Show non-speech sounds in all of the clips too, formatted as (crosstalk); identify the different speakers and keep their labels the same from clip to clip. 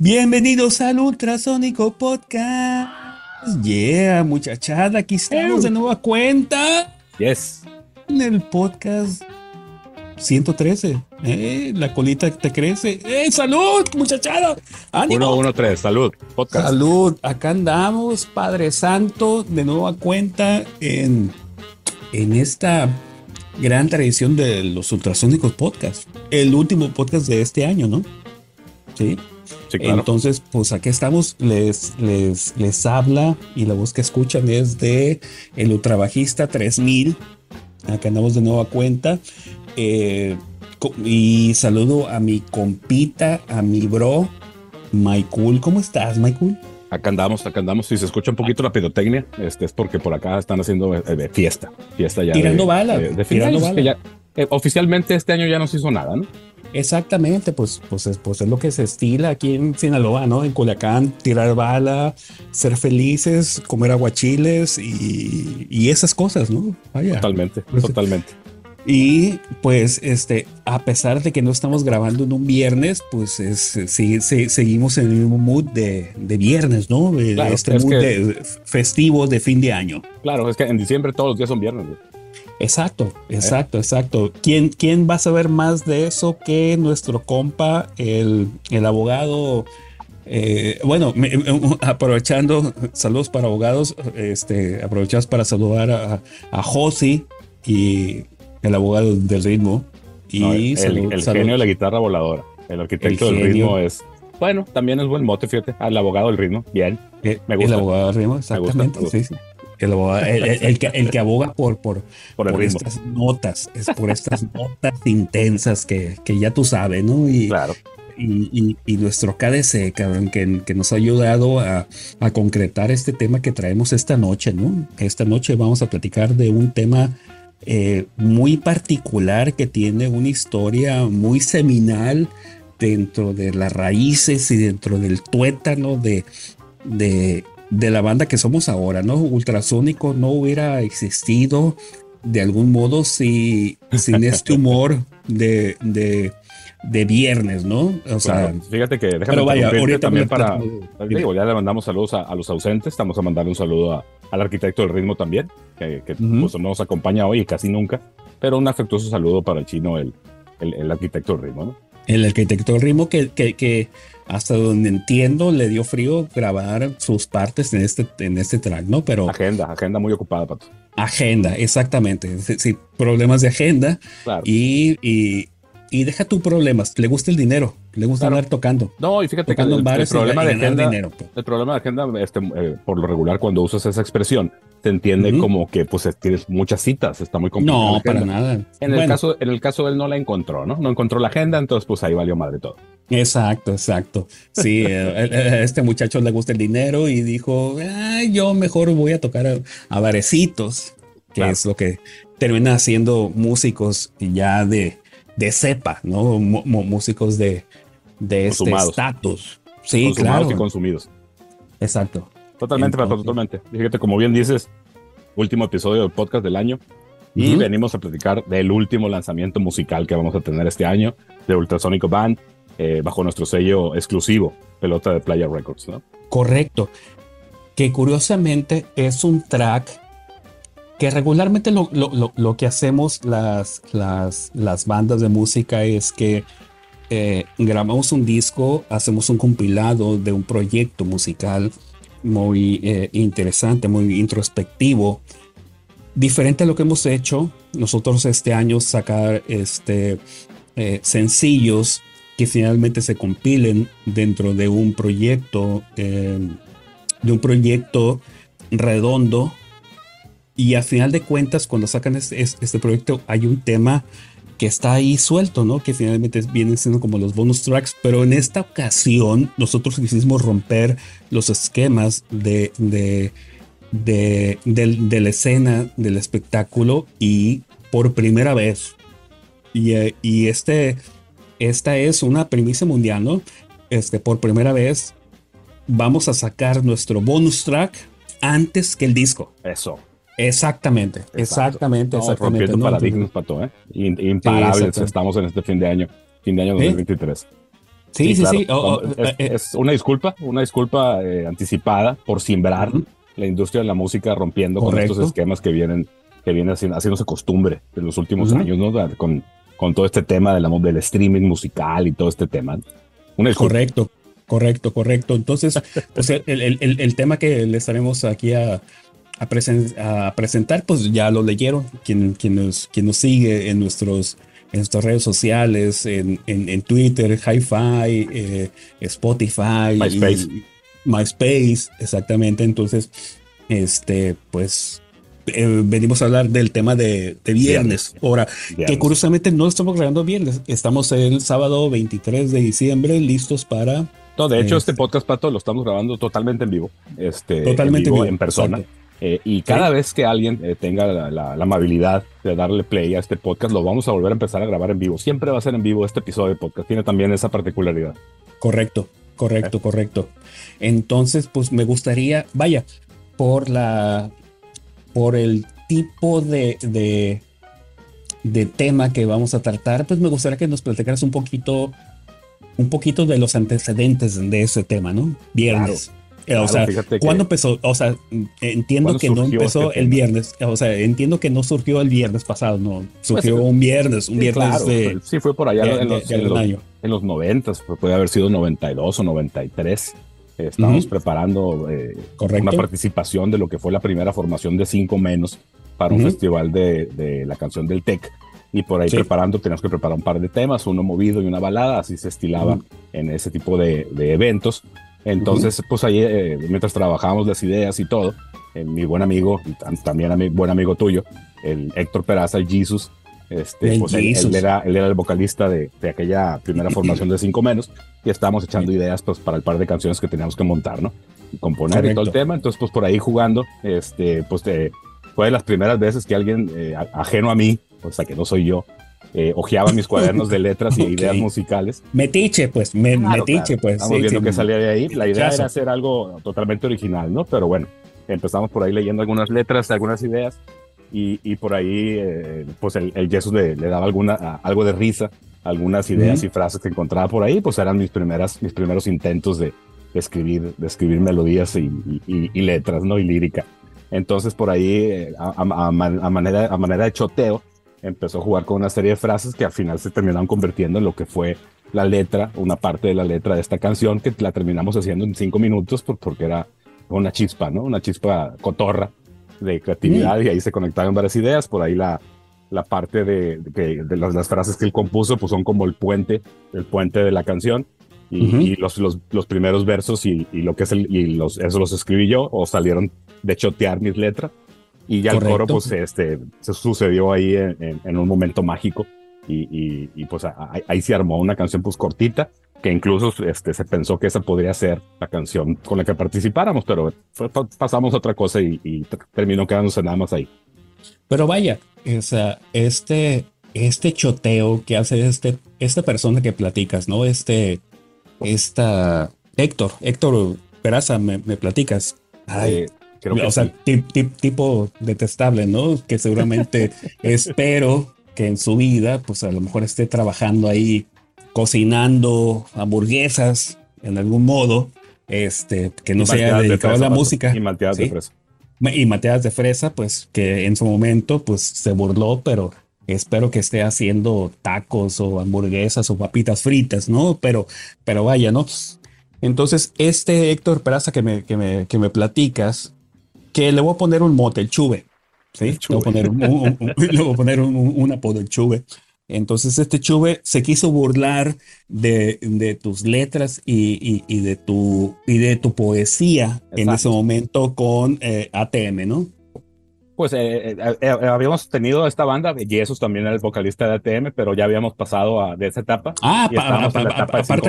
Speaker 1: Bienvenidos al Ultrasónico Podcast. Yeah, muchachada, aquí estamos de nueva cuenta.
Speaker 2: Yes.
Speaker 1: En el podcast 113. Eh, la colita te crece. ¡Eh, salud, muchachada! ¡Ánimo!
Speaker 2: 113, salud.
Speaker 1: Podcast. Salud. Acá andamos, Padre Santo, de nueva cuenta en, en esta gran tradición de los ultrasónicos podcast. El último podcast de este año, ¿no? Sí. Entonces, pues aquí estamos, les, les, les habla y la voz que escuchan es de el Ultrabajista 3000. Acá andamos de nueva cuenta. Eh, y saludo a mi compita, a mi bro, Michael. ¿Cómo estás, Michael?
Speaker 2: Acá andamos, acá andamos. Si se escucha un poquito la pirotecnia, este es porque por acá están haciendo eh, fiesta, fiesta ya.
Speaker 1: Tirando balas.
Speaker 2: tirando balas. Eh, oficialmente este año ya no se hizo nada, ¿no?
Speaker 1: Exactamente, pues, pues, es, pues es lo que se estila aquí en Sinaloa, ¿no? En Culiacán, tirar bala, ser felices, comer aguachiles y, y esas cosas, ¿no?
Speaker 2: Totalmente, pues, totalmente.
Speaker 1: Y pues, este, a pesar de que no estamos grabando en un viernes, pues es, sí, seguimos en el mismo mood de, de viernes, ¿no? este mood de festivo de fin de año.
Speaker 2: Claro, es que en diciembre todos los días son viernes.
Speaker 1: Exacto, exacto, exacto. ¿Quién, ¿Quién va a saber más de eso que nuestro compa, el, el abogado? Eh, bueno, aprovechando, saludos para abogados, este, aprovechamos para saludar a, a Josi y el abogado del ritmo. Y
Speaker 2: el, genio de la guitarra voladora, el arquitecto del ritmo es, bueno, también es buen mote, fíjate, al abogado del ritmo, bien,
Speaker 1: eh, me gusta. El abogado del ritmo, exactamente, sí, sí. El, que, el que aboga por, por, por, estas notas, es por estas notas intensas que, que, ya tú sabes, ¿no? Y,
Speaker 2: claro.
Speaker 1: Y, y, nuestro KDC, cabrón, que, que nos ha ayudado a, a, concretar este tema que traemos esta noche, ¿no? Esta noche vamos a platicar de un tema eh, muy particular que tiene una historia muy seminal dentro de las raíces y dentro del tuétano de, de, de la banda que somos ahora, ¿no? Ultrasónico no hubiera existido de algún modo si, sin (laughs) este humor de, de, de viernes, ¿no?
Speaker 2: O sea, fíjate que déjame pero vaya, ahorita también para, digo, ya le mandamos saludos a, los ausentes, estamos a mandar un saludo al arquitecto del ritmo también, que, que pues, nos acompaña hoy casi nunca, pero un afectuoso saludo para el chino, el, el, arquitecto del ritmo, ¿no?
Speaker 1: El arquitecto del ritmo que, que, que hasta donde entiendo, le dio frío grabar sus partes en este, en este track, ¿no? Pero.
Speaker 2: Agenda, agenda muy ocupada, Pato.
Speaker 1: Agenda, exactamente. Sí, problemas de agenda.
Speaker 2: Claro.
Speaker 1: Y, y, y, deja tus problemas. Le gusta el dinero. Le gusta andar tocando.
Speaker 2: No, y fíjate que el, problema de agenda, dinero, pues. el problema de agenda, este, eh, por lo regular, cuando usas esa expresión, te entiende como que pues tienes muchas citas, está muy complicado.
Speaker 1: No, para nada.
Speaker 2: En el caso, en el caso él no la encontró, ¿no? No encontró la agenda, entonces pues ahí valió madre todo.
Speaker 1: Exacto, exacto. Sí, (laughs) a este muchacho le gusta el dinero y dijo, yo mejor voy a tocar a, barecitos, que es lo que termina haciendo músicos ya de, de cepa, ¿no? músicos de, de este estatus.
Speaker 2: Sí, claro. y consumidos.
Speaker 1: Exacto.
Speaker 2: Totalmente, totalmente. Fíjate, como bien dices, último episodio del podcast del año. Y venimos a platicar del último lanzamiento musical que vamos a tener este año de Ultrasonico Band, eh, bajo nuestro sello exclusivo, Pelota de Playa Records, ¿no?
Speaker 1: Correcto. Que curiosamente es un track que regularmente lo, lo, lo, que hacemos las, las, las, bandas de música es que eh, grabamos un disco, hacemos un compilado de un proyecto musical muy eh, interesante, muy introspectivo. Diferente a lo que hemos hecho nosotros este año, sacar este, eh, sencillos que finalmente se compilen dentro de un proyecto, de un proyecto redondo. Y al final de cuentas, cuando sacan este, este proyecto, hay un tema que está ahí suelto, ¿no? Que finalmente vienen siendo como los bonus tracks, pero en esta ocasión nosotros quisimos romper los esquemas de, de, de, la escena del espectáculo y por primera vez, y, y, este, esta es una primicia mundial, ¿no? Este, por primera vez vamos a sacar nuestro bonus track antes que el disco.
Speaker 2: Eso.
Speaker 1: Exactamente, exactamente, exactamente.
Speaker 2: Rompiendo paradigmas, Pato, ¿eh? Imparables estamos en este fin de año, fin de año 2023.
Speaker 1: Sí, sí, sí.
Speaker 2: Oh, oh, eh, eh. es, una disculpa, una disculpa eh, anticipada por simbrar la industria de la música rompiendo con estos esquemas que vienen, que vienen haciéndose costumbre en los últimos años, ¿no? Con, con todo este tema de la, del streaming musical y todo este tema.
Speaker 1: Una Correcto, correcto, correcto. Entonces, pues el, el, el, tema que le estaremos aquí a, a, presentar, pues ya lo leyeron. Quien, quien, nos, quien nos sigue en nuestros en nuestras redes sociales, en, en, Twitter, Hi-Fi, eh, Spotify,
Speaker 2: MySpace.
Speaker 1: MySpace, exactamente. Entonces, este, pues eh, venimos a hablar del tema de, viernes. Ahora, que curiosamente no estamos grabando viernes, estamos el sábado 23 de diciembre listos para...
Speaker 2: No, de hecho, este, este podcast, Pato, lo estamos grabando totalmente en vivo. Este, totalmente en, vivo, en persona. Eh, y cada vez que alguien eh, tenga la, amabilidad de darle play a este podcast, lo vamos a volver a empezar a grabar en vivo. Siempre va a ser en vivo este episodio de podcast. Tiene también esa particularidad.
Speaker 1: Correcto, correcto, correcto. Entonces, pues me gustaría, vaya, por la, por el tipo de, de, de tema que vamos a tratar, pues me gustaría que nos platicaras un poquito, un poquito de los antecedentes de ese tema, ¿no? Viernes. Eh, o sea, ¿cuándo empezó? O sea, entiendo que no empezó este el viernes. O sea, entiendo que no surgió el viernes pasado, no. Surgió pues, un viernes, un viernes de.
Speaker 2: Sí, fue por allá en, los, en, los, 90, puede haber sido 92 o 93. Estábamos preparando eh, una participación de lo que fue la primera formación de Cinco Menos para un festival de, de, la canción del TEC. Y por ahí preparando, teníamos que preparar un par de temas, uno movido y una balada, así se estilaba en ese tipo de, de eventos. Entonces, pues ahí, eh, mientras trabajábamos las ideas y todo, eh, mi buen amigo, también a mi buen amigo tuyo, el Héctor Peraza, el Jesus, este, pues él, era, él era el vocalista de, de aquella primera formación de (laughs) Cinco Menos y estábamos echando ideas pues, para el par de canciones que teníamos que montar, ¿no? Y componer y todo el tema. Entonces, pues por ahí jugando, este, pues fue de las primeras veces que alguien eh, ajeno a mí, o sea, que no soy yo, eh, ojeaba mis cuadernos de letras y (laughs) ideas musicales.
Speaker 1: Metiche, pues, metiche, pues.
Speaker 2: Estamos viendo que salía de ahí. La idea era hacer algo totalmente original, ¿no? Pero bueno, empezamos por ahí leyendo algunas letras, algunas ideas, y, y por ahí, eh, pues el, el Jesús le, le, daba alguna, algo de risa, algunas ideas y frases que encontraba por ahí, pues eran mis, primeras, mis primeros intentos de, escribir, de escribir melodías y, y, letras, ¿no? Y lírica. Entonces, por ahí, eh, a, a, manera, a manera de choteo, empezó a jugar con una serie de frases que al final se terminaron convirtiendo en lo que fue la letra, una parte de la letra de esta canción que la terminamos haciendo en cinco minutos porque era una chispa, ¿no? Una chispa cotorra de creatividad y ahí se conectaron varias ideas. Por ahí la, la parte de, de, las, frases que él compuso pues son como el puente, el puente de la canción. Y, los, los, los, primeros versos y, lo que es el, y los, eso los escribí yo o salieron de chotear mis letras. Y ya el coro, pues, este, se sucedió ahí en, un momento mágico. Y, y, pues ahí, se armó una canción pues cortita, que incluso este, se pensó que esa podría ser la canción con la que participáramos, pero pasamos a otra cosa y, terminó quedándose nada más ahí.
Speaker 1: Pero vaya, o sea, este, este choteo que hace este, esta persona que platicas, ¿no? Este, esta, Héctor, Héctor Peraza, me, me platicas. Ay, eh, o sea, tipo detestable, ¿no? Que seguramente (laughs) espero que en su vida, pues a lo mejor esté trabajando ahí cocinando hamburguesas en algún modo, este, que no sea dedicado a la música.
Speaker 2: Y malteadas de fresa.
Speaker 1: Y malteadas de fresa, pues que en su momento, pues se burló, pero espero que esté haciendo tacos o hamburguesas o papitas fritas, ¿no? Pero, pero vaya, ¿no? Entonces, este Héctor Peraza que me, que me, que me platicas, que le voy a poner un mote, el chuve. ¿sí? (laughs) Le voy a poner, un, le voy a poner un, apodo, el chuve. Entonces este chuve se quiso burlar de, de tus letras y, y, de tu, y de tu poesía en ese momento con eh, ATM, ¿no?
Speaker 2: Pues eh, eh, habíamos tenido esta banda, Jesús también era el vocalista de ATM, pero ya habíamos pasado a, de esa etapa.
Speaker 1: Ah, aparte,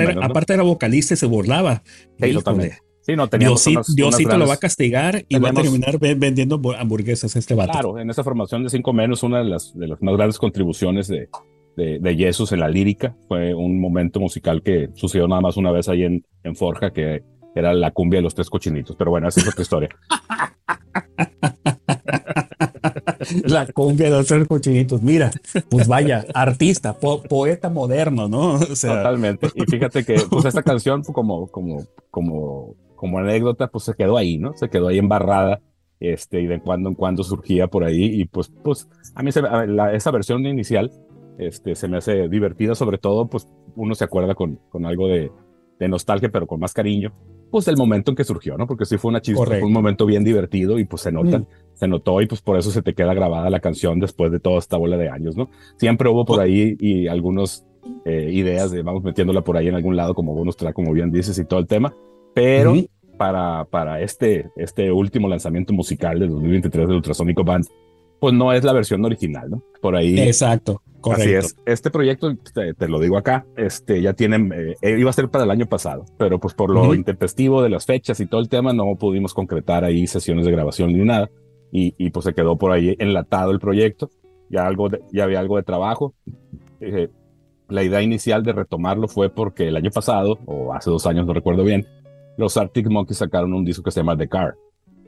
Speaker 1: era, aparte, era, vocalista y se burlaba.
Speaker 2: Sí, también.
Speaker 1: Sí, no, Diosito, Diosito lo va a castigar y va a terminar vendiendo hamburguesas este vato.
Speaker 2: Claro, en esa formación de cinco menos, una de las, de las más grandes contribuciones de, de, de Jesus en la lírica fue un momento musical que sucedió nada más una vez ahí en, en Forja, que era la cumbia de los tres cochinitos. Pero bueno, esa es otra historia. (laughs)
Speaker 1: la cumbia de los tres cochinitos. Mira, pues vaya, artista, poeta moderno, ¿no?
Speaker 2: Totalmente. Y fíjate que pues esta canción como, como, como, como anécdota, pues se quedó ahí, ¿no? Se quedó ahí embarrada. Este, y de cuando en cuando surgía por ahí. Y pues, pues a mí se, la, esa versión inicial este, se me hace divertida, sobre todo, pues uno se acuerda con, con algo de, de nostalgia, pero con más cariño pues el momento en que surgió, ¿no? Porque sí fue una chispa, fue un momento bien divertido y pues se nota, mm. se notó y pues por eso se te queda grabada la canción después de toda esta bola de años, ¿no? Siempre hubo por ahí y algunas eh, ideas de vamos metiéndola por ahí en algún lado como bonus track, como bien dices y todo el tema, pero para, para este, este último lanzamiento musical de 2023 del Ultrasonico Band, pues no es la versión original, ¿no? Por ahí.
Speaker 1: Exacto. Correcto. Así es.
Speaker 2: Este proyecto, te, lo digo acá, este ya tiene, eh, iba a ser para el año pasado, pero pues por lo intempestivo de las fechas y todo el tema, no pudimos concretar ahí sesiones de grabación ni nada. Y, y pues se quedó por ahí enlatado el proyecto. Ya, algo ya había algo de trabajo. Eh, la idea inicial de retomarlo fue porque el año pasado, o hace dos años, no recuerdo bien, los Arctic Monkeys sacaron un disco que se llama The Car,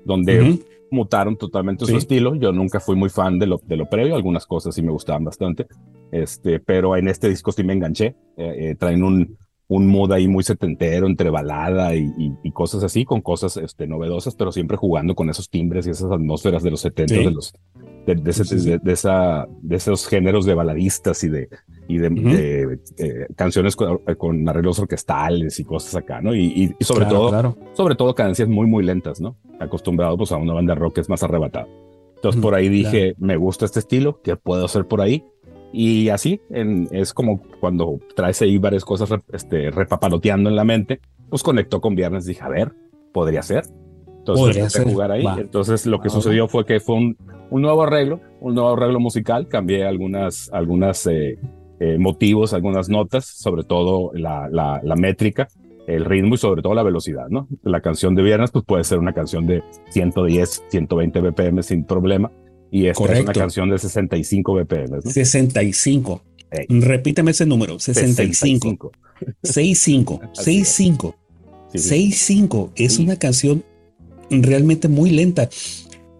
Speaker 2: donde mutaron totalmente su estilo. Yo nunca fui muy fan de lo, de lo previo, algunas cosas sí me gustaban bastante, este, pero en este disco sí me enganché. Eh, eh, traen un, un mood ahí muy setentero entre balada y, y, cosas así, con cosas este, novedosas, pero siempre jugando con esos timbres y esas atmósferas de los 70, de, los, de, de, esa, de esos géneros de baladistas y de, y de, eh, canciones con, arreglos orquestales y cosas acá, ¿no? Y, y sobre todo, sobre todo cadencias muy, muy lentas, ¿no? Acostumbrado pues a una banda rock que es más arrebatada. Entonces por ahí dije, me gusta este estilo, ¿qué puedo hacer por ahí? Y así en, es como cuando traes ahí varias cosas este, repapaloteando en la mente, pues conectó con viernes, dije, a ver, podría ser. Entonces empecé a jugar ahí. Entonces lo que sucedió fue que fue un, un, nuevo arreglo, un nuevo arreglo musical, cambié algunas, algunas eh, eh, motivos, algunas notas, sobre todo la, la, métrica, el ritmo y sobre todo la velocidad, ¿no? La canción de viernes pues puede ser una canción de 110, 120 BPM sin problema y esta es una canción de 65 BPM. ¿no?
Speaker 1: 65. Repíteme ese número, 65. 65. 65. 65. Es una canción realmente muy lenta.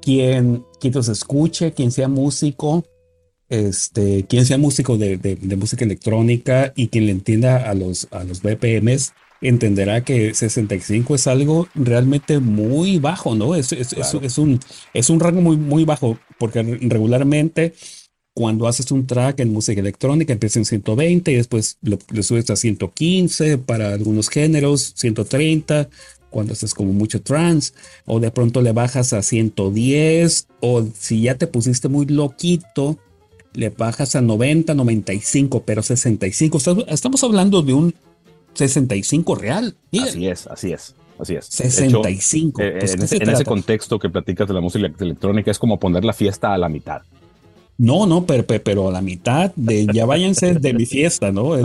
Speaker 1: Quien, quien los escuche, quien sea músico, este, quien sea músico de, de, música electrónica y quien le entienda a los, a los BPMs, entenderá que 65 es algo realmente muy bajo, ¿no? Es, es, es, un, es un rango muy, muy bajo, porque regularmente cuando haces un track en música electrónica empieza en 120 y después lo, subes a 115 para algunos géneros, 130 cuando haces como mucho trance, o de pronto le bajas a 110, o si ya te pusiste muy loquito, le bajas a 90, 95, pero 65. Estamos hablando de un 65 real.
Speaker 2: Así es, así es. Así es.
Speaker 1: 65.
Speaker 2: Eh, pues, en, ese, contexto que platicas de la música electrónica es como poner la fiesta a la mitad.
Speaker 1: No, no, pero, pero a la mitad de ya váyanse de mi fiesta, ¿no?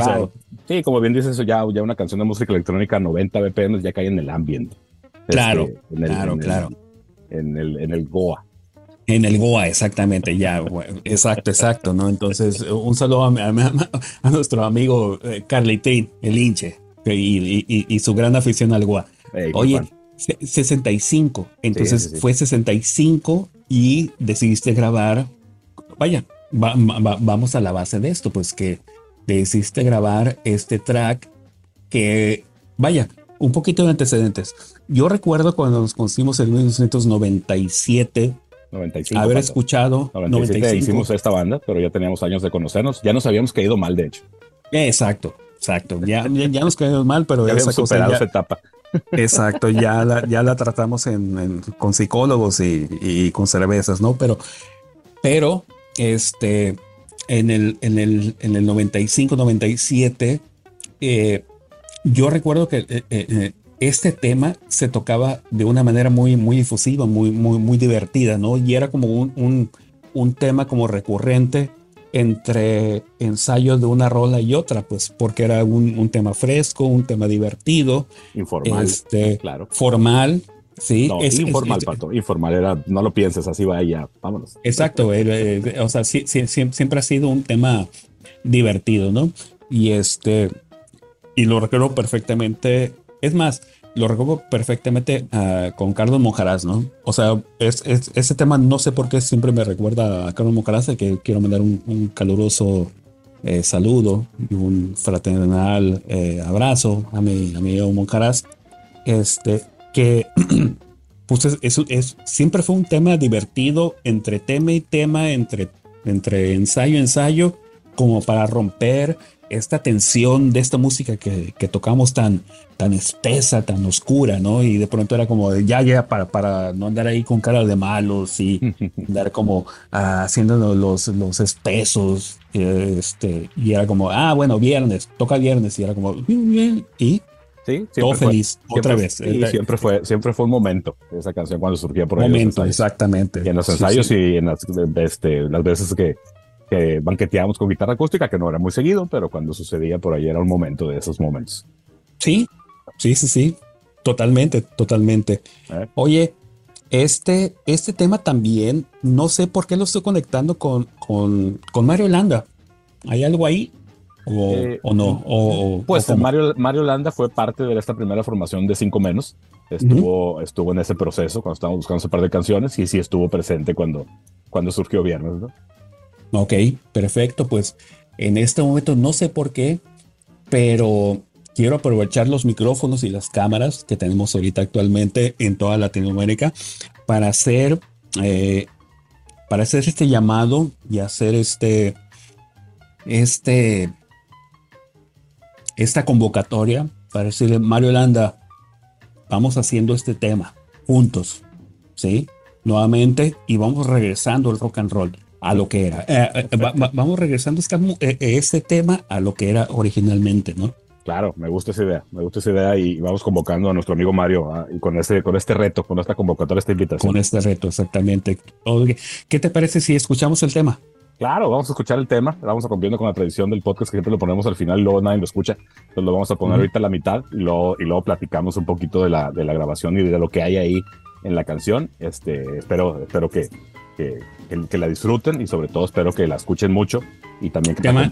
Speaker 2: Sí, como bien dices, eso ya, ya una canción de música electrónica 90 BPM ya cae en el ambiente.
Speaker 1: Claro, este, claro, claro.
Speaker 2: en, el, en el Goa.
Speaker 1: En el Goa, exactamente, ya, exacto, exacto, ¿no? Entonces, un saludo a, nuestro amigo eh, Carlitín, el hinche, y, su gran afición al Goa. Oye, 65, entonces fue 65 y decidiste grabar, vaya, vamos a la base de esto, pues que decidiste grabar este track que, vaya, un poquito de antecedentes. Yo recuerdo cuando nos conocimos en 1997
Speaker 2: 95.
Speaker 1: Haber escuchado.
Speaker 2: 97 hicimos esta banda, pero ya teníamos años de conocernos. Ya nos habíamos caído mal, de hecho.
Speaker 1: Exacto, exacto. Ya, ya, nos caímos mal, pero (laughs)
Speaker 2: ya esa superado esa etapa. (laughs)
Speaker 1: Exacto, ya la, ya la tratamos en, con psicólogos y, con cervezas, ¿no? Pero, pero, este, en el, en el, en el 95, 97, eh, yo recuerdo que eh, eh, este tema se tocaba de una manera muy, muy difusiva, muy, muy, muy divertida, ¿no? Y era como un, un, tema como recurrente entre ensayos de una rola y otra, pues porque era un, tema fresco, un tema divertido.
Speaker 2: Informal.
Speaker 1: Este, claro. Formal. Sí,
Speaker 2: es, informal, Pato. Informal era, no lo pienses, así vaya, vámonos.
Speaker 1: Exacto, o sea, siempre ha sido un tema divertido, ¿no? Y este, y lo recuerdo perfectamente es más, lo recuerdo perfectamente ah, con Carlos Monjaraz, ¿no? O sea, es, ese tema no sé por qué siempre me recuerda a Carlos Monjaraz, que quiero mandar un, caluroso eh, saludo y un fraternal eh, abrazo a mi amigo Monjaraz, este, que (clears throat) pues es, es, siempre fue un tema divertido entre tema y tema, entre, entre ensayo y ensayo, como para romper esta tensión de esta música que, que, tocamos tan, tan espesa, tan oscura, ¿no? Y de pronto era como, ya, ya, para, para no andar ahí con cara de malos y (laughs) andar como uh, haciendo los, los espesos, este, y era como, ah, bueno, viernes, toca viernes, y era como, bien, y
Speaker 2: Sí,
Speaker 1: todo feliz, otra vez.
Speaker 2: Y siempre fue, siempre fue un momento esa canción cuando surgía por
Speaker 1: ahí. Momento, exactamente.
Speaker 2: Y en los ensayos y en las, este, las veces que, que banqueteábamos con guitarra acústica, que no era muy seguido, pero cuando sucedía por ahí era un momento de esos momentos.
Speaker 1: Sí, sí, sí, sí, totalmente, totalmente. Eh. Oye, este, este tema también, no sé por qué lo estoy conectando con, con, con Mario Landa. ¿Hay algo ahí? ¿O, eh, no? O,
Speaker 2: pues Mario, Mario Landa fue parte de esta primera formación de Cinco Menos. Estuvo, estuvo en ese proceso cuando estábamos buscando ese par de canciones y sí estuvo presente cuando, cuando surgió Viernes. ¿no?
Speaker 1: Ok, perfecto. Pues en este momento no sé por qué, pero quiero aprovechar los micrófonos y las cámaras que tenemos ahorita actualmente en toda Latinoamérica para hacer, eh, para hacer este llamado y hacer este, este, esta convocatoria para decirle, Mario Landa, vamos haciendo este tema juntos, ¿sí? Nuevamente y vamos regresando al rock and roll a lo que era. Eh, eh, vamos regresando este, este tema a lo que era originalmente, ¿no?
Speaker 2: Claro, me gusta esa idea, me gusta esa idea y vamos convocando a nuestro amigo Mario ah, y con este, con este reto, con esta convocatoria, esta invitación.
Speaker 1: Con este reto, exactamente. ¿Qué te parece si escuchamos el tema?
Speaker 2: Claro, vamos a escuchar el tema, vamos a cumpliendo con la tradición del podcast que siempre lo ponemos al final y luego nadie lo escucha, entonces lo vamos a poner ahorita a la mitad y luego, y luego platicamos un poquito de la, de la grabación y de lo que hay ahí en la canción. Este, espero, espero que, que, que, la disfruten y sobre todo espero que la escuchen mucho y también que
Speaker 1: tema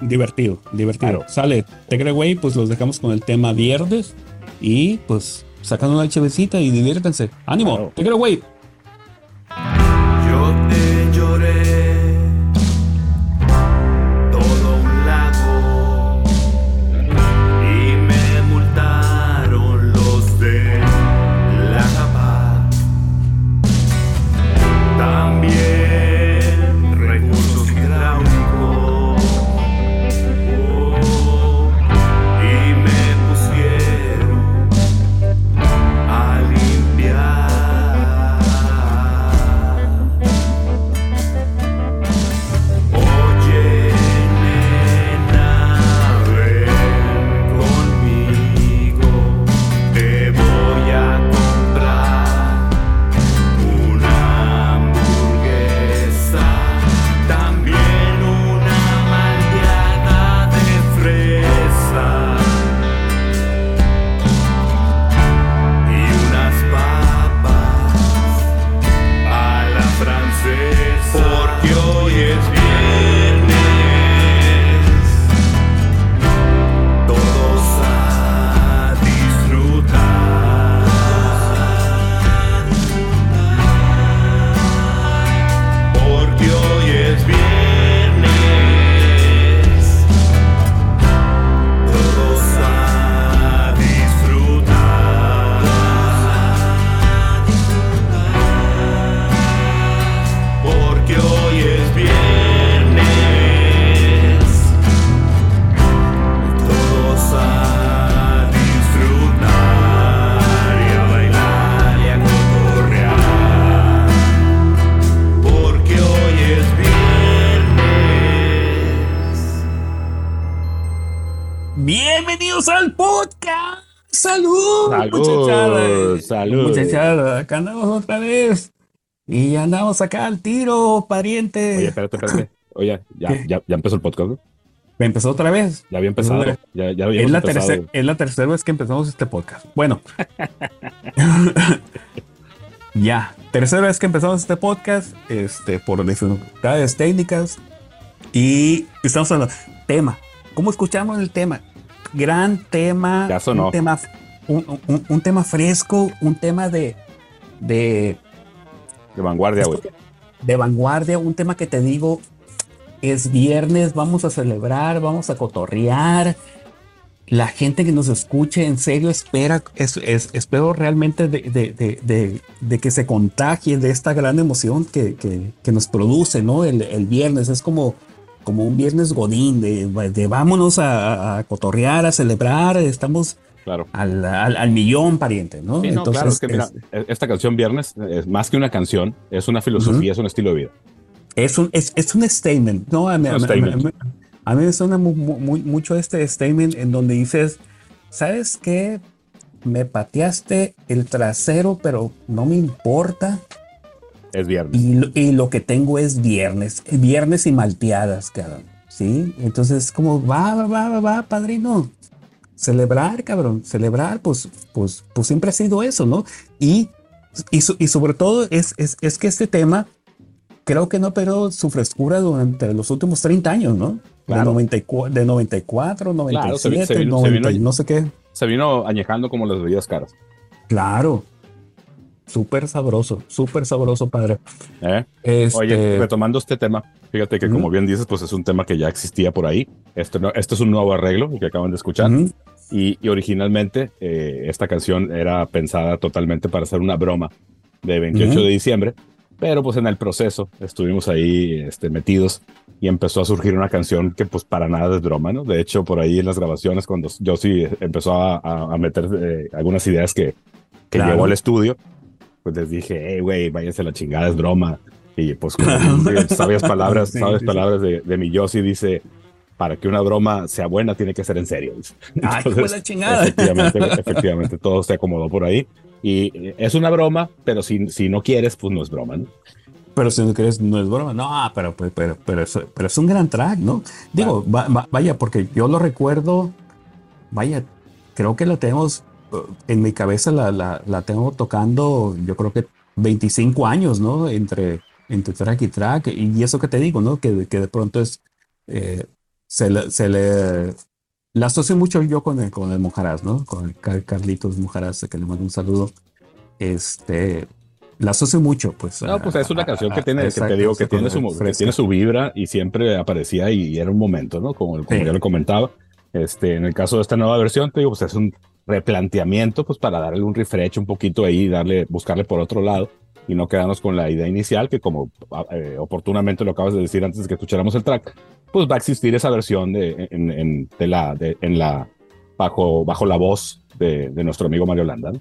Speaker 1: divertido, divertido. Sale Tegre pues los dejamos con el tema viernes y pues sacando una chevecita y diviértanse. ¡Ánimo! Claro. Tegre acá andamos otra vez. Y andamos acá al tiro, pariente.
Speaker 2: Oye, espérate, espérate. Oye, ya, ya, ya, empezó el podcast.
Speaker 1: ¿Me empezó otra vez?
Speaker 2: Ya había empezado.
Speaker 1: Ya, ya es, la tercera es la tercera vez que empezamos este podcast. Bueno. (laughs) ya, tercera vez que empezamos este podcast, este, por dificultades técnicas. Y estamos hablando tema. ¿Cómo escuchamos el tema? Gran tema.
Speaker 2: Ya sonó.
Speaker 1: Un tema un, tema fresco, un tema de... De,
Speaker 2: de vanguardia, güey.
Speaker 1: De vanguardia, un tema que te digo, es viernes, vamos a celebrar, vamos a cotorrear. La gente que nos escuche, en serio, espera, es, espero realmente de, de, que se contagie de esta gran emoción que, que, nos produce, ¿no? El, el, viernes es como, como un viernes godín, de, vámonos a, cotorrear, a celebrar, estamos
Speaker 2: claro.
Speaker 1: al, al, millón pariente, ¿no?
Speaker 2: Entonces, claro, es que mira, esta canción Viernes es más que una canción, es una filosofía, es un estilo de vida.
Speaker 1: Es un, es, es un statement, ¿no? A mí, me suena muy, mucho este statement en donde dices, ¿sabes qué? Me pateaste el trasero, pero no me importa.
Speaker 2: Es viernes.
Speaker 1: Y, lo que tengo es viernes, viernes y malteadas, cabrón. ¿Sí? Entonces, como, va, va, va, va, padrino. Celebrar, cabrón, celebrar, pues, pues, pues siempre ha sido eso, ¿no? Y, y, y sobre todo es, es, es que este tema creo que no pero su frescura durante los últimos 30 años, ¿no? De, 94, de 94, 97, no sé qué.
Speaker 2: Se vino añejando como las bebidas caras.
Speaker 1: Claro. Súper sabroso, súper sabroso, padre.
Speaker 2: ¿Eh? Este Oye, retomando este tema, fíjate que como bien dices, pues es un tema que ya existía por ahí. Esto, no, esto es un nuevo arreglo que acaban de escuchar. y, y, originalmente eh, esta canción era pensada totalmente para hacer una broma de 28 de diciembre pero pues en el proceso estuvimos ahí este, metidos y empezó a surgir una canción que pues para nada es broma, ¿no? De hecho, por ahí en las grabaciones, cuando yo sí empezó a, a meter eh, algunas ideas que, que llevó al estudio, pues les dije, hey, güey, váyanse la chingada, es broma. Y pues como (laughs) sabias palabras, sabes palabras de, de mi Yossi, dice, para que una broma sea buena tiene que ser en serio. (laughs)
Speaker 1: Ay, la chingada.
Speaker 2: Efectivamente, (laughs) efectivamente, todo se acomodó por ahí. Y es una broma, pero si, si no quieres, pues no es broma, ¿no?
Speaker 1: Pero si no quieres, no es broma. No, pero, pero, pero, pero, pero es un gran track, ¿no? Digo, vaya, porque yo lo recuerdo, vaya, creo que lo tenemos, en mi cabeza la, la, la tengo tocando, yo creo que 25 años, ¿no? Entre, entre track y track. Y eso que te digo, ¿no? Que, que de pronto es, eh, se, le, se le la asocio mucho yo con el, con el Mojaraz, ¿no? Con el Carlitos Mojaraz, que le mando un saludo. Este, la asocio mucho, pues.
Speaker 2: No, pues es una canción que tiene, que te digo, que tiene, su, tiene su vibra y siempre aparecía y, era un momento, ¿no? Como, como ya lo comentaba. Este, en el caso de esta nueva versión, te digo, pues es un replanteamiento, pues para darle un refresh un poquito ahí, darle, buscarle por otro lado y no quedarnos con la idea inicial, que como eh, oportunamente lo acabas de decir antes de que escucháramos el track, pues va a existir esa versión de, en, de la, de, en la, bajo, bajo la voz de, de nuestro amigo Mario Landa.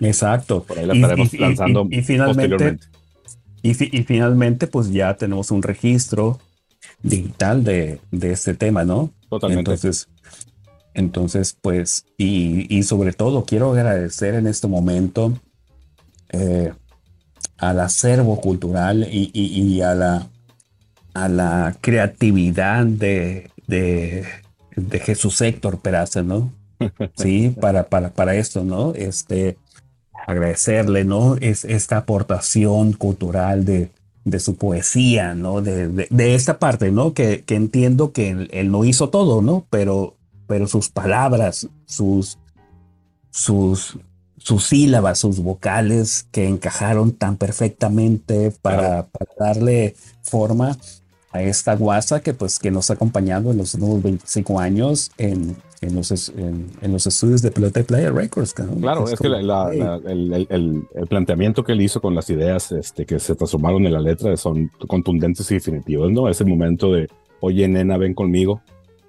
Speaker 1: Exacto.
Speaker 2: Por ahí la estaremos lanzando y, finalmente,
Speaker 1: y, finalmente, pues ya tenemos un registro digital de, de este tema, ¿no?
Speaker 2: Totalmente.
Speaker 1: Entonces, entonces pues, y, y sobre todo quiero agradecer en este momento eh, al acervo cultural y, y, a, la, a la creatividad de, de, de Jesús Héctor Peraza, ¿no? (laughs) Sí, para, para, para esto, ¿no? Este, agradecerle, ¿no? Es esta aportación cultural de, de su poesía, ¿no? De, de, esta parte, ¿no? Que, que entiendo que él, él, no hizo todo, ¿no? Pero, pero sus palabras, sus, sus, sus sílabas, sus vocales que encajaron tan perfectamente para, darle forma a esta guasa que pues que nos ha acompañado en los últimos 25 años en, en, los, en, los estudios de Pelota Player Records.
Speaker 2: Claro, es, que el, el, planteamiento que él hizo con las ideas este, que se transformaron en la letra son contundentes y definitivos, ¿no? Ese momento de, oye, nena, ven conmigo,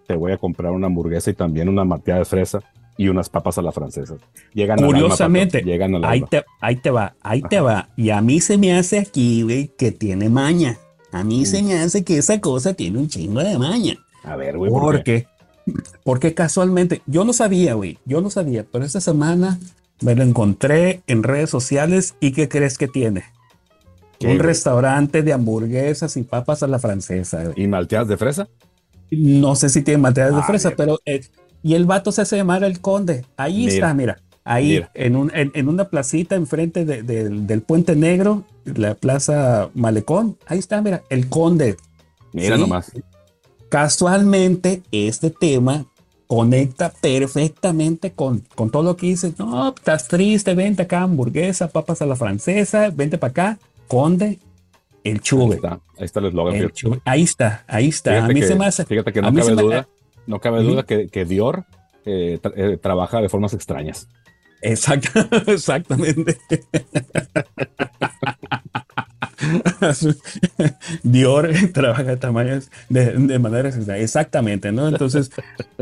Speaker 2: te voy a comprar una hamburguesa y también una marteada de fresa y unas papas a la francesa.
Speaker 1: Llegan Curiosamente, llegan ahí, te, ahí te va, ahí te va. Y a mí se me hace aquí, güey, que tiene maña. A mí se me hace que esa cosa tiene un chingo de maña.
Speaker 2: A ver, güey.
Speaker 1: ¿por, qué? Porque casualmente, yo no sabía, güey, yo no sabía, pero esta semana me lo encontré en redes sociales y ¿qué crees que tiene? Un restaurante de hamburguesas y papas a la francesa.
Speaker 2: Güey. ¿Y malteadas de fresa?
Speaker 1: No sé si tiene malteadas de fresa, pero eh, y el vato se hace llamar el conde. Ahí está, mira. Ahí, En, un, en, una placita enfrente del puente negro, la plaza Malecón. Ahí está, mira, el conde.
Speaker 2: Mira nomás.
Speaker 1: Casualmente, este tema conecta perfectamente con, con todo lo que dices. No, estás triste, vente acá, hamburguesa, papas a la francesa, vente para acá, conde, el chuve. Ahí
Speaker 2: está, ahí está el eslogan.
Speaker 1: Ahí está, ahí está. a mí se me hace.
Speaker 2: Fíjate que no cabe duda, no cabe duda que, que Dior eh, eh, trabaja de formas extrañas.
Speaker 1: Exacto, (laughs) exactamente. (laughs) Dior trabaja de tamaños de, de manera exactamente, ¿no? Entonces,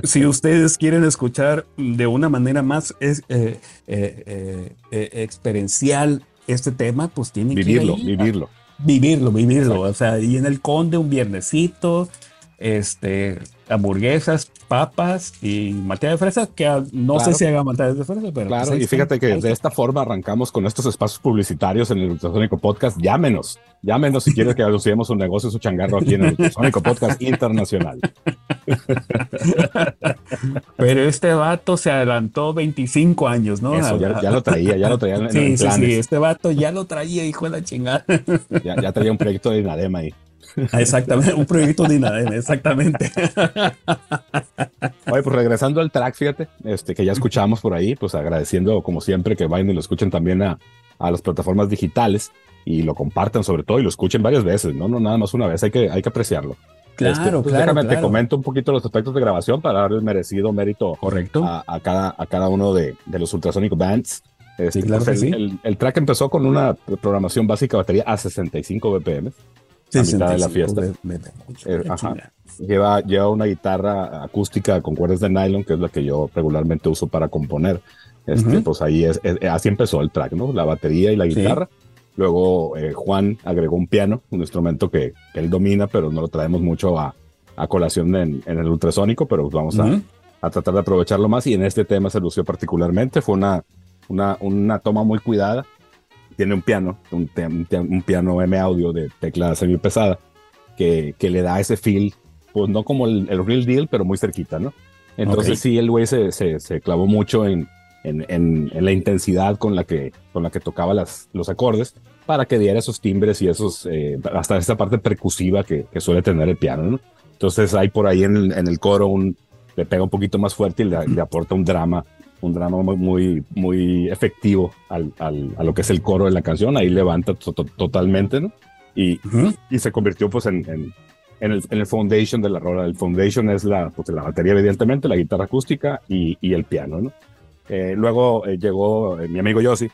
Speaker 1: si ustedes quieren escuchar de una manera más eh, eh, eh, experiencial este tema, pues tienen
Speaker 2: que vivirlo, vivirlo.
Speaker 1: Vivirlo, vivirlo. O sea, y en el Conde un viernesito, este, hamburguesas, papas y materia de fresa, que no sé si haga materia de fresa, pero.
Speaker 2: Claro, pues y fíjate que de esta forma arrancamos con estos espacios publicitarios en el Ultrasónico Podcast. Llámenos, llámenos si quieres que anunciemos un negocio, su changarro aquí en el Ultrasónico Podcast Internacional.
Speaker 1: pero este vato se adelantó 25 años, ¿no?
Speaker 2: Eso, ya, lo traía, ya lo traía. En,
Speaker 1: sí, sí, sí, este vato ya lo traía, hijo de la chingada.
Speaker 2: Ya, ya traía un proyecto de Inadema ahí.
Speaker 1: Ah, exactamente, un proyecto de INADEM, exactamente.
Speaker 2: Oye, pues regresando al track, fíjate, este, que ya escuchamos por ahí, pues agradeciendo como siempre que vayan y lo escuchen también a, a las plataformas digitales y lo compartan sobre todo y lo escuchen varias veces, no, no nada más una vez, hay que, hay que apreciarlo.
Speaker 1: Claro, este, pues claro,
Speaker 2: déjame, te comento un poquito los aspectos de grabación para dar el merecido mérito
Speaker 1: Correcto.
Speaker 2: A, cada, a cada uno de, de los Ultrasonic Bands.
Speaker 1: Este, sí, claro
Speaker 2: pues
Speaker 1: el,
Speaker 2: sí. el, el, track empezó con una programación básica batería a 65 BPM a mitad de la fiesta. Eh, lleva, lleva una guitarra acústica con cuerdas de nylon, que es la que yo regularmente uso para componer. Este, Pues ahí es, así empezó el track, ¿no? La batería y la guitarra. Luego eh, Juan agregó un piano, un instrumento que, él domina, pero no lo traemos mucho a, a colación en, en, el ultrasónico, pero vamos a, a, tratar de aprovecharlo más. Y en este tema se lució particularmente. Fue una, una, una toma muy cuidada tiene un piano, un, un, piano M audio de tecla semi pesada, que, que, le da ese feel, pues no como el, real deal, pero muy cerquita, ¿no? Entonces sí, el güey se, se, se, clavó mucho en, en, en, la intensidad con la que, con la que tocaba las, los acordes para que diera esos timbres y esos, eh, hasta esa parte percusiva que, que, suele tener el piano, ¿no? Entonces hay por ahí en el, en el coro un, le pega un poquito más fuerte y le, le aporta un drama un drama muy, muy, efectivo al, al, a lo que es el coro de la canción, ahí levanta totalmente, ¿no? Y, y, se convirtió pues en, en, en, el, en, el, foundation de la rola. El foundation es la, pues, la batería, evidentemente, la guitarra acústica y, y el piano, ¿no? Eh, luego eh, llegó eh, mi amigo Yossi,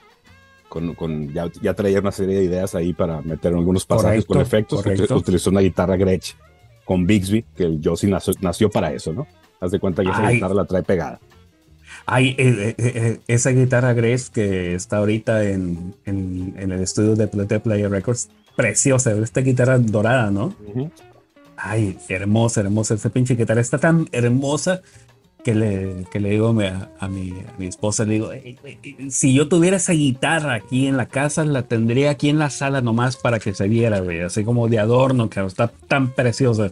Speaker 2: con, con ya, ya, traía una serie de ideas ahí para meter algunos pasajes con efectos. Correcto. Utilizó una guitarra Gretsch con Bixby, que el Yossi nació, nació, para eso, ¿no? Haz de cuenta que esa guitarra la trae pegada.
Speaker 1: Hay eh, eh, eh, esa guitarra Grace que está ahorita en, en, en el estudio de Play Player Records, preciosa, esta guitarra dorada, ¿no? Ay, hermosa, hermosa. Esa pinche guitarra está tan hermosa que le, que le digo a, a, mi, a mi, esposa, le digo, si yo tuviera esa guitarra aquí en la casa, la tendría aquí en la sala nomás para que se viera, güey, así como de adorno, que está tan preciosa.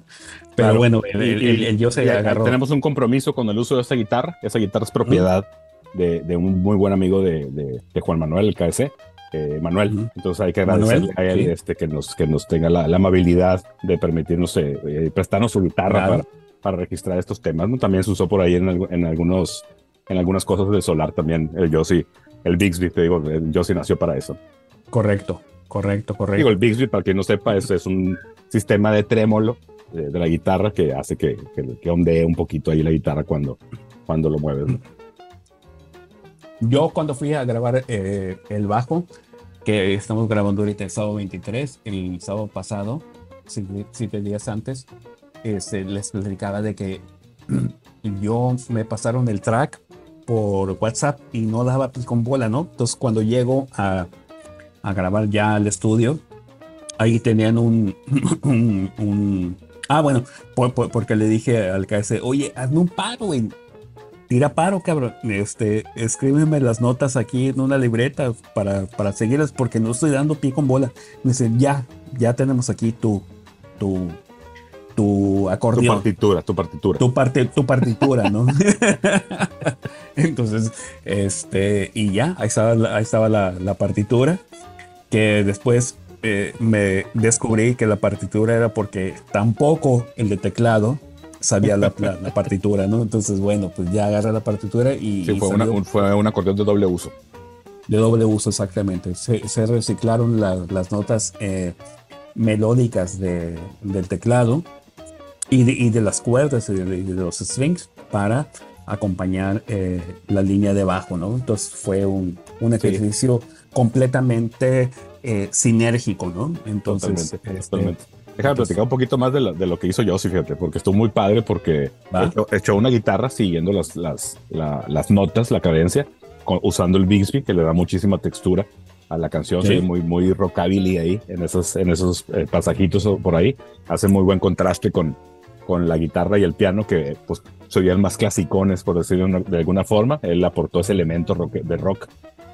Speaker 1: Pero bueno, el, el, el, yo se agarró.
Speaker 2: Tenemos un compromiso con el uso de esa guitarra. Esa guitarra es propiedad de, de, un muy buen amigo de, de, de Juan Manuel, el KC. Eh, Manuel. Entonces hay que agradecerle Manuel, a él sí. este, que, nos, que nos tenga la, la amabilidad de permitirnos eh, eh, prestarnos su guitarra claro. para para registrar estos temas. ¿no? También se usó por ahí en, en, algunos, en algunas cosas del solar también. El Josie, el Bixby, te digo, el Josie nació para eso.
Speaker 1: Correcto, correcto, correcto.
Speaker 2: Digo, el Bixby, para quien no sepa, es, es un sistema de trémolo de, de, la guitarra que hace que, que, que, ondee un poquito ahí la guitarra cuando, cuando lo mueves. ¿no?
Speaker 1: Yo cuando fui a grabar eh, el bajo, que estamos grabando ahorita el sábado 23, el sábado pasado, siete días antes, este, les explicaba de que (clears throat) yo me pasaron el track por WhatsApp y no daba pues con bola, ¿no? Entonces cuando llego a, grabar ya al estudio, ahí tenían (clears throat) un, ah, bueno, por, por, porque le dije al KS, oye, hazme un paro, güey. Tira paro, cabrón. Este, escríbeme las notas aquí en una libreta para, para seguirlas porque no estoy dando pie con bola. Me dice, ya, ya tenemos aquí tu, tu, tu acordeón.
Speaker 2: Tu partitura, tu partitura.
Speaker 1: Tu, parte, tu partitura, ¿no? (laughs) Entonces, este, y ya, ahí estaba, ahí estaba la, la partitura, que después eh, me descubrí que la partitura era porque tampoco el de teclado sabía la, partitura, ¿no? Entonces, bueno, pues ya agarra la partitura y...
Speaker 2: Sí, fue, un, fue un acordeón de doble uso.
Speaker 1: De doble uso, exactamente. Se, reciclaron las notas eh, melódicas de, del teclado y de, y de, las cuerdas y de, los strings para acompañar eh, la línea de bajo, ¿no? Entonces fue un, un ejercicio completamente eh, sinérgico, ¿no?
Speaker 2: Entonces, totalmente, este, Déjame platicar un poquito más de lo, de lo que hizo Josie, fíjate, porque estuvo muy padre porque echó, una guitarra siguiendo las, las, las notas, la cadencia, usando el Bixby, que le da muchísima textura a la canción, sí. muy, muy rockabilly ahí, en esos, en esos eh, pasajitos por ahí. Hace muy buen contraste con, con la guitarra y el piano, que pues se oían más clasicones, por decirlo de alguna forma. Él aportó ese elemento de rock,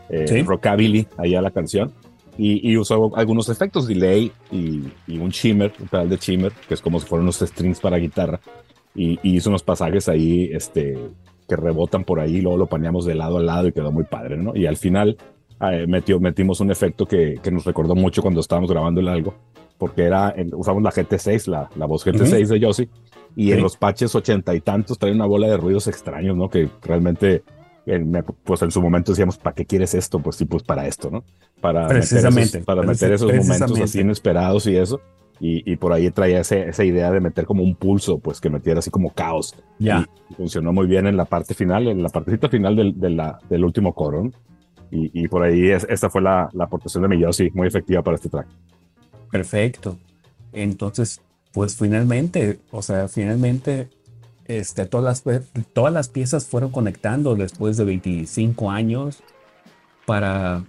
Speaker 2: eh, rockabilly ahí a la canción y, usó algunos efectos, delay y, un shimmer, un pedal de shimmer, que es como si fueran unos strings para guitarra. Y, hizo unos pasajes ahí este, que rebotan por ahí, luego lo paneamos de lado a lado y quedó muy padre, ¿no? Y al final eh, metió, metimos un efecto que, que, nos recordó mucho cuando estábamos grabando el algo, porque era, usamos la GT6, la, la voz GT6 de Yossi, y en los patches ochenta y tantos trae una bola de ruidos extraños, ¿no? Que realmente pues en su momento decíamos, ¿para qué quieres esto? Pues sí, pues para esto, ¿no? Para
Speaker 1: Precisamente.
Speaker 2: Meter esos, para meter esos momentos así inesperados y eso. Y, y por ahí traía ese, esa idea de meter como un pulso, pues que metiera así como caos.
Speaker 1: Ya.
Speaker 2: Y funcionó muy bien en la parte final, en la partecita final del, de la, del último coro. Y, y, por ahí es, esta fue la, la aportación de mi sí, muy efectiva para este track.
Speaker 1: Perfecto. Entonces, pues finalmente, o sea, finalmente este, todas, las, todas las piezas fueron conectando después de 25 años para,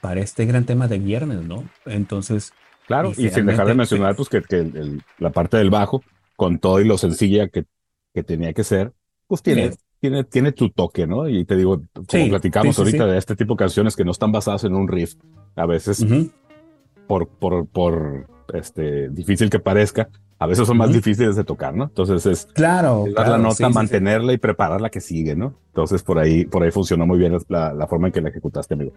Speaker 1: para este gran tema de viernes, ¿no? Entonces...
Speaker 2: Claro, y, sin dejar de mencionar pues que, que la parte del bajo, con todo y lo sencilla que, que tenía que ser, pues tiene, tiene, tiene tu toque, ¿no? Y te digo, como platicamos ahorita de este tipo de canciones que no están basadas en un riff, a veces por, por, por este, difícil que parezca, a veces son más difíciles de tocar, ¿no? Entonces es,
Speaker 1: claro,
Speaker 2: dar la nota, mantenerla y preparar la que sigue, ¿no? Entonces por ahí, por ahí funcionó muy bien la, forma en que la ejecutaste, amigo.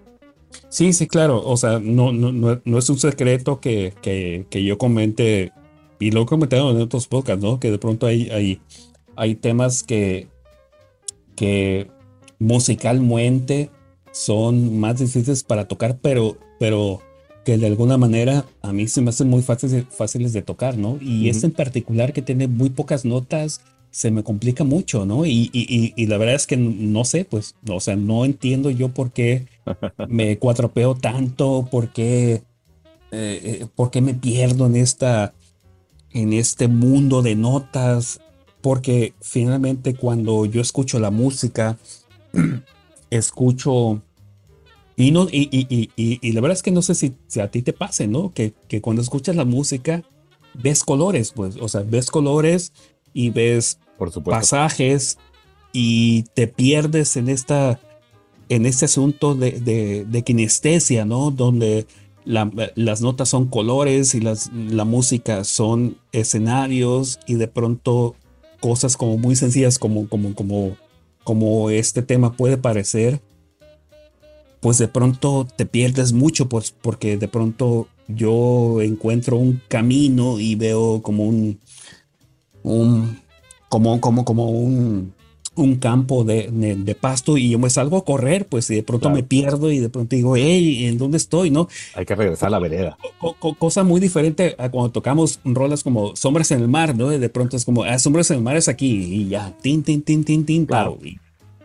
Speaker 1: Sí, sí, claro. O sea, no, no, no, es un secreto que, que, que, yo comente, y lo he comentado en otros podcasts, ¿no? Que de pronto hay, hay, hay temas que, que musicalmente son más difíciles para tocar, pero, pero que de alguna manera a mí se me hacen muy fáciles, fáciles de tocar, ¿no? Y este en particular que tiene muy pocas notas, se me complica mucho, ¿no? Y, y, y, la verdad es que no sé, pues, o sea, no entiendo yo por qué (laughs) me cuatropeo tanto, por qué, eh, eh, por qué me pierdo en, esta, en este mundo de notas, porque finalmente cuando yo escucho la música, (clears throat) escucho y, no, y, y, y, la verdad es que no sé si, si a ti te pase, ¿no? Que, que, cuando escuchas la música, ves colores, pues, o sea, ves colores y ves pasajes y te pierdes en esta, en este asunto de, de, de kinestesia, ¿no? Donde las notas son colores y las, la música son escenarios y de pronto cosas como muy sencillas como, como, como, como este tema puede parecer pues de pronto te pierdes mucho, pues porque de pronto yo encuentro un camino y veo como un, un como, como, como un, un campo de, de, pasto y yo me salgo a correr, pues y de pronto me pierdo y de pronto digo, hey, ¿en dónde estoy? ¿No?
Speaker 2: Hay que regresar a la vereda.
Speaker 1: cosa muy diferente a cuando tocamos rolas como Sombras en el Mar, ¿no? De pronto es como, ah, Sombras en el Mar es aquí y ya, tin, tin, tin, tin, tin, claro.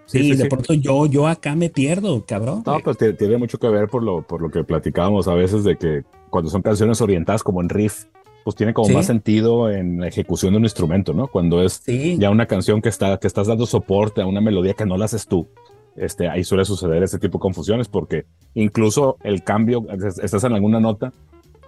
Speaker 1: Sí, de pronto yo, yo acá me pierdo, cabrón.
Speaker 2: No, pues tiene mucho que ver por lo, por lo que platicábamos a veces de que cuando son canciones orientadas como en riff, pues tiene como más sentido en la ejecución de un instrumento, ¿no? Cuando es ya una canción que, está, que estás dando soporte a una melodía que no la haces tú, este, ahí suele suceder ese tipo de confusiones porque incluso el cambio, estás en alguna nota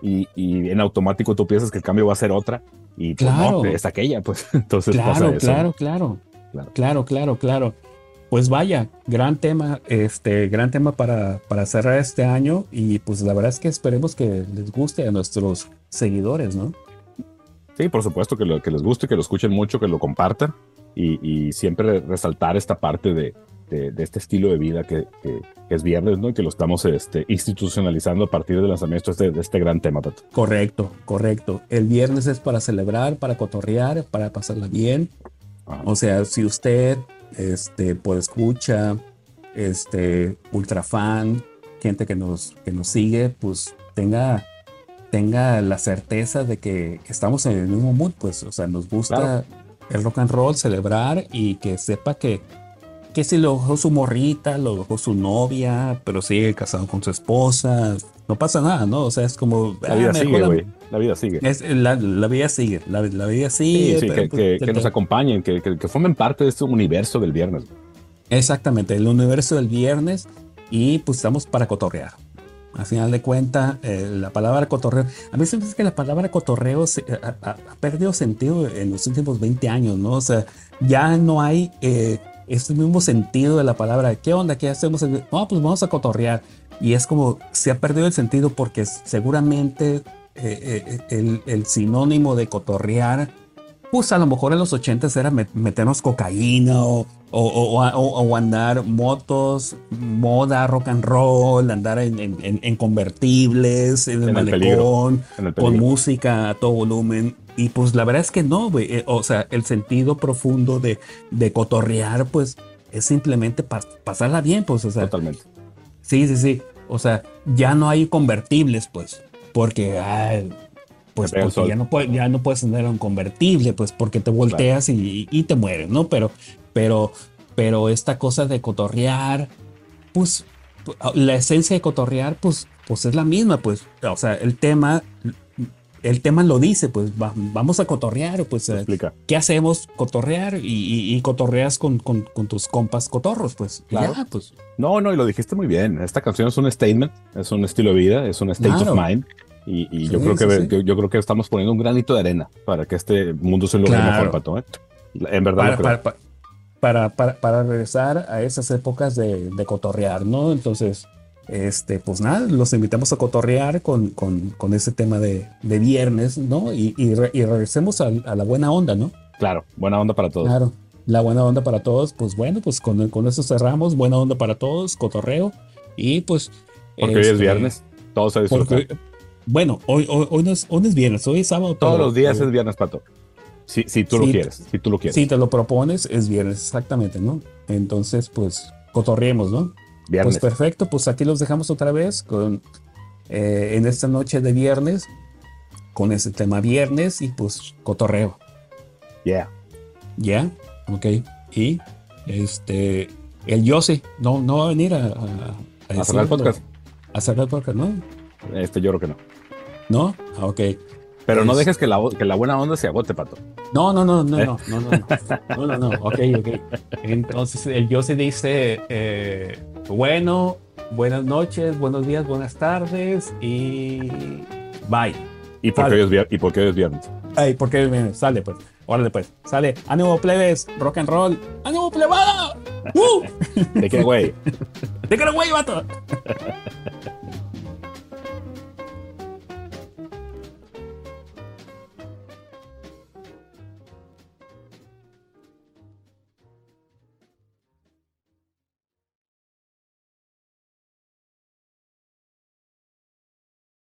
Speaker 2: y, y en automático tú piensas que el cambio va a ser otra y pues no, es aquella, pues (laughs) entonces
Speaker 1: claro,
Speaker 2: pasa eso.
Speaker 1: Claro, claro, claro, claro, claro, claro pues vaya, gran tema, este, gran tema para, para cerrar este año y pues la verdad es que esperemos que les guste a nuestros seguidores, ¿no?
Speaker 2: Sí, por supuesto que, que les guste, que lo escuchen mucho, que lo compartan y, siempre resaltar esta parte de, de, este estilo de vida que, es viernes, ¿no? Y que lo estamos este, institucionalizando a partir del lanzamiento de este, de este gran tema, Pato.
Speaker 1: Correcto, correcto. El viernes es para celebrar, para cotorrear, para pasarla bien. O sea, si usted, este, por escucha, este, ultra fan, gente que nos, que nos sigue, pues tenga, tenga la certeza de que estamos en el mismo mood, pues, o sea, nos gusta el rock and roll, celebrar y que sepa que que si lo dejó su morrita, lo dejó su novia, pero sigue casado con su esposa, no pasa nada, ¿no? O sea, es como...
Speaker 2: La vida ah, sigue, güey. La vida sigue.
Speaker 1: la, vida sigue, la, vida sigue.
Speaker 2: Sí, que, pues, que, nos acompañen, que, que, formen parte de este universo del viernes.
Speaker 1: Exactamente, el universo del viernes y pues estamos para cotorrear. Al final de cuentas, eh, la palabra cotorreo, a mí se me que la palabra cotorreo ha, perdido sentido en los últimos 20 años, ¿no? O sea, ya no hay... Eh, es el mismo sentido de la palabra. ¿Qué onda? ¿Qué hacemos? No, pues vamos a cotorrear. Y es como se ha perdido el sentido porque seguramente eh, eh, el, sinónimo de cotorrear, pues a lo mejor en los 80 era meternos cocaína o, o, andar motos, moda, rock and roll, andar en, convertibles, en el malecón, con música a todo volumen. Y pues la verdad es que no, güey. Eh, o sea, el sentido profundo de, de cotorrear, pues es simplemente pasarla bien, pues, o sea.
Speaker 2: Totalmente.
Speaker 1: Sí, sí, sí. O sea, ya no hay convertibles, pues, porque, pues, ya, no ya no puedes tener un convertible, pues, porque te volteas y, te mueres, ¿no? Pero, pero, pero esta cosa de cotorrear, pues, la esencia de cotorrear, pues, pues es la misma, pues, o sea, el tema el tema lo dice, pues vamos a cotorrear, pues eh, ¿qué hacemos? Cotorrear y, cotorreas con, con, tus compas cotorros, pues
Speaker 2: claro. pues. No, no, y lo dijiste muy bien. Esta canción es un statement, es un estilo de vida, es un state of mind. Y, yo creo que yo, creo que estamos poniendo un granito de arena para que este mundo se logre mejor, Pato. ¿eh? En verdad.
Speaker 1: Para, para, para, regresar a esas épocas de, de cotorrear, ¿no? Entonces, este, pues nada, los invitamos a cotorrear con, con, con ese tema de, de, viernes, ¿no? Y, y, regresemos a, la buena onda, ¿no?
Speaker 2: Claro, buena onda para todos.
Speaker 1: Claro, la buena onda para todos, pues bueno, pues con, con eso cerramos, buena onda para todos, cotorreo, y pues...
Speaker 2: Porque hoy es este, viernes, todos se disfrutan.
Speaker 1: Bueno, hoy, hoy, no es, hoy es viernes, hoy es sábado.
Speaker 2: Todos los días es viernes, Pato. Si, si tú lo quieres, si tú lo quieres.
Speaker 1: Si te lo propones, es viernes, exactamente, ¿no? Entonces, pues, cotorreemos, ¿no? Pues perfecto, pues aquí los dejamos otra vez con, eh, en esta noche de viernes, con ese tema viernes y pues cotorreo.
Speaker 2: Yeah.
Speaker 1: Ya, yeah? ok. Y este, el Yossi no, no va a venir a,
Speaker 2: a, cerrar el podcast.
Speaker 1: A cerrar el podcast, ¿no?
Speaker 2: Este yo creo que no.
Speaker 1: ¿No? Ah, ok.
Speaker 2: Pero no dejes que la, que la buena onda se agote, Pato.
Speaker 1: No, no, no, no, ¿Eh? no, no, no, no, no, no, ok, ok. Entonces el Yossi dice, eh, bueno, buenas noches, buenos días, buenas tardes y bye.
Speaker 2: ¿Y por, qué hoy, es viernes? ¿Y por qué es viernes?
Speaker 1: Ay, ¿por qué viernes? Sale pues. Órale pues. Sale. Ánimo plebes, rock and roll. ¡Ánimo plebada! (laughs) ¡Uh!
Speaker 2: ¿De qué güey? (laughs)
Speaker 1: ¿De qué güey, vato?